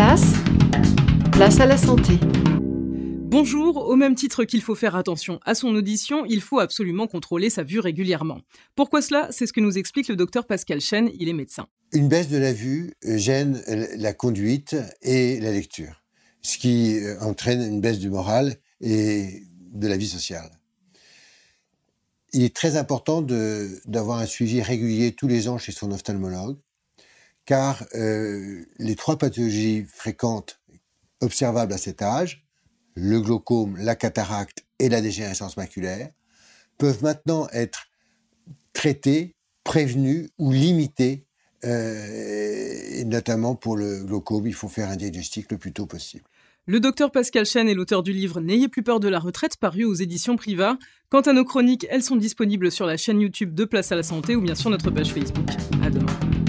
place, place à la santé. Bonjour, au même titre qu'il faut faire attention à son audition, il faut absolument contrôler sa vue régulièrement. Pourquoi cela? C'est ce que nous explique le docteur Pascal Chen, il est médecin. Une baisse de la vue gêne la conduite et la lecture, ce qui euh, entraîne une baisse du moral et de la vie sociale. Il est très important d'avoir un suivi régulier tous les ans chez son ophtalmologue, car euh, les trois pathologies fréquentes observables à cet âge, le glaucome, la cataracte et la dégénérescence maculaire, peuvent maintenant être traités, prévenus ou limités. Euh, notamment pour le glaucome, il faut faire un diagnostic le plus tôt possible. Le docteur Pascal Chen est l'auteur du livre N'ayez plus peur de la retraite paru aux éditions Priva. Quant à nos chroniques, elles sont disponibles sur la chaîne YouTube de Place à la Santé ou bien sur notre page Facebook. À demain.